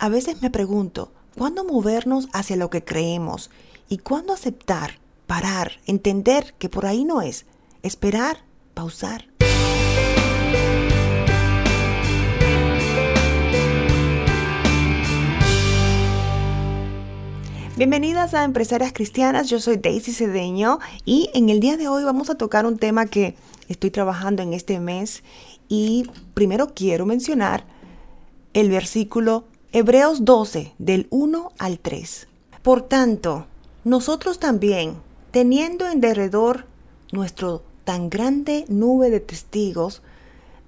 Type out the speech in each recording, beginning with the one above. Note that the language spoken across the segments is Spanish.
A veces me pregunto, ¿cuándo movernos hacia lo que creemos? ¿Y cuándo aceptar, parar, entender que por ahí no es? Esperar, pausar. Bienvenidas a Empresarias Cristianas, yo soy Daisy Cedeño y en el día de hoy vamos a tocar un tema que estoy trabajando en este mes y primero quiero mencionar el versículo Hebreos 12 del 1 al 3. Por tanto, nosotros también, teniendo en derredor nuestro tan grande nube de testigos,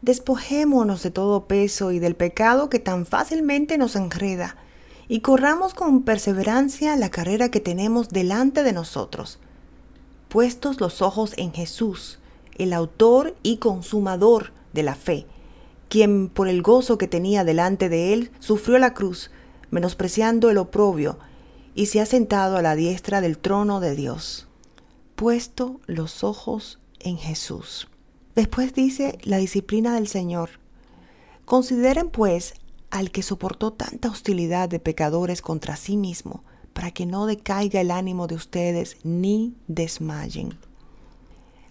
despojémonos de todo peso y del pecado que tan fácilmente nos enreda y corramos con perseverancia la carrera que tenemos delante de nosotros, puestos los ojos en Jesús, el autor y consumador de la fe, quien por el gozo que tenía delante de él sufrió la cruz, menospreciando el oprobio, y se ha sentado a la diestra del trono de Dios, puesto los ojos en Jesús. Después dice la disciplina del Señor. Consideren pues al que soportó tanta hostilidad de pecadores contra sí mismo, para que no decaiga el ánimo de ustedes ni desmayen.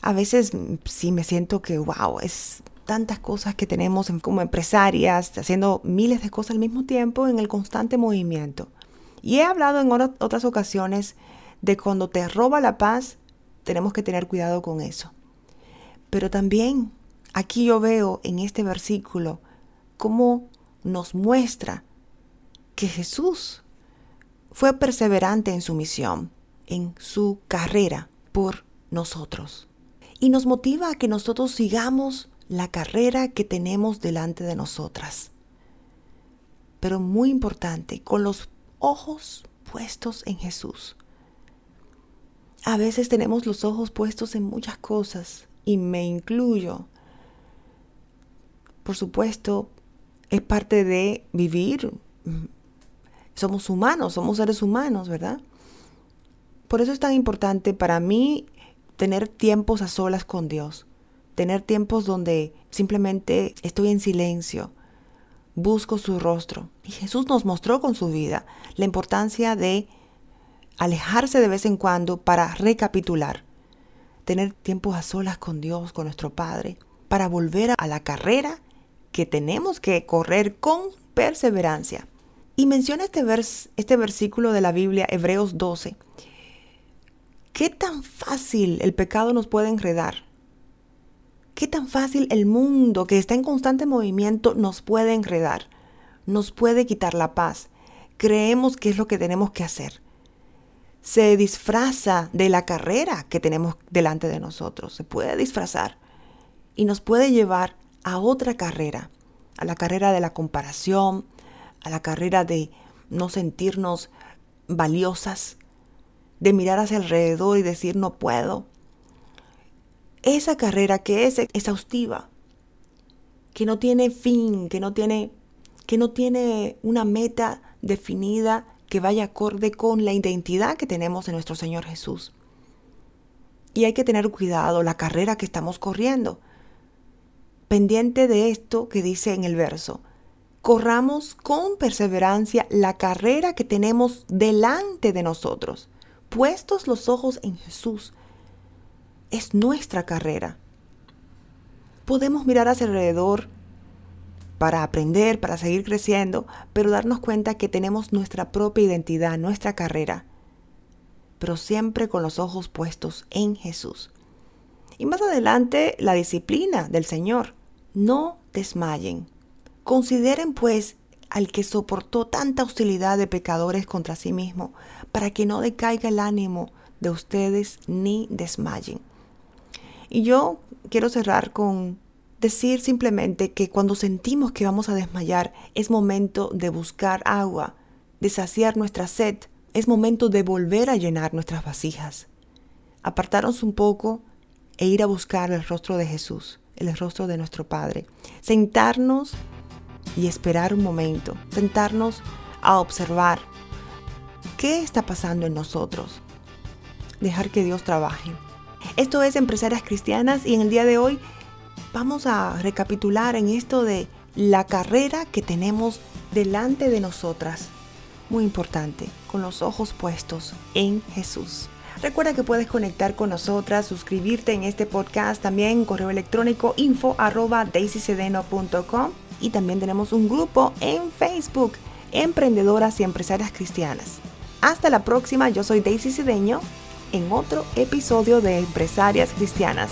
A veces mm, sí me siento que, wow, es tantas cosas que tenemos como empresarias, haciendo miles de cosas al mismo tiempo en el constante movimiento. Y he hablado en otras ocasiones de cuando te roba la paz, tenemos que tener cuidado con eso. Pero también aquí yo veo en este versículo cómo nos muestra que Jesús fue perseverante en su misión, en su carrera por nosotros. Y nos motiva a que nosotros sigamos la carrera que tenemos delante de nosotras. Pero muy importante, con los ojos puestos en Jesús. A veces tenemos los ojos puestos en muchas cosas, y me incluyo. Por supuesto, es parte de vivir. Somos humanos, somos seres humanos, ¿verdad? Por eso es tan importante para mí tener tiempos a solas con Dios, tener tiempos donde simplemente estoy en silencio, busco su rostro. Y Jesús nos mostró con su vida la importancia de alejarse de vez en cuando para recapitular, tener tiempos a solas con Dios, con nuestro Padre, para volver a la carrera que tenemos que correr con perseverancia. Y menciona este, vers este versículo de la Biblia, Hebreos 12. ¿Qué tan fácil el pecado nos puede enredar? ¿Qué tan fácil el mundo que está en constante movimiento nos puede enredar? Nos puede quitar la paz. Creemos que es lo que tenemos que hacer. Se disfraza de la carrera que tenemos delante de nosotros. Se puede disfrazar y nos puede llevar a otra carrera, a la carrera de la comparación, a la carrera de no sentirnos valiosas, de mirar hacia alrededor y decir no puedo. Esa carrera que es exhaustiva, que no tiene fin, que no tiene, que no tiene una meta definida que vaya acorde con la identidad que tenemos en nuestro Señor Jesús. Y hay que tener cuidado la carrera que estamos corriendo pendiente de esto que dice en el verso. Corramos con perseverancia la carrera que tenemos delante de nosotros, puestos los ojos en Jesús. Es nuestra carrera. Podemos mirar hacia alrededor para aprender, para seguir creciendo, pero darnos cuenta que tenemos nuestra propia identidad, nuestra carrera, pero siempre con los ojos puestos en Jesús. Y más adelante, la disciplina del Señor no desmayen. Consideren pues al que soportó tanta hostilidad de pecadores contra sí mismo, para que no decaiga el ánimo de ustedes ni desmayen. Y yo quiero cerrar con decir simplemente que cuando sentimos que vamos a desmayar, es momento de buscar agua, de saciar nuestra sed, es momento de volver a llenar nuestras vasijas. Apartarnos un poco e ir a buscar el rostro de Jesús el rostro de nuestro Padre. Sentarnos y esperar un momento. Sentarnos a observar qué está pasando en nosotros. Dejar que Dios trabaje. Esto es Empresarias Cristianas y en el día de hoy vamos a recapitular en esto de la carrera que tenemos delante de nosotras. Muy importante, con los ojos puestos en Jesús. Recuerda que puedes conectar con nosotras, suscribirte en este podcast, también correo electrónico info arroba y también tenemos un grupo en Facebook, Emprendedoras y Empresarias Cristianas. Hasta la próxima, yo soy Daisy Cedeño en otro episodio de Empresarias Cristianas.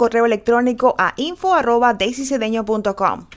correo electrónico a info arroba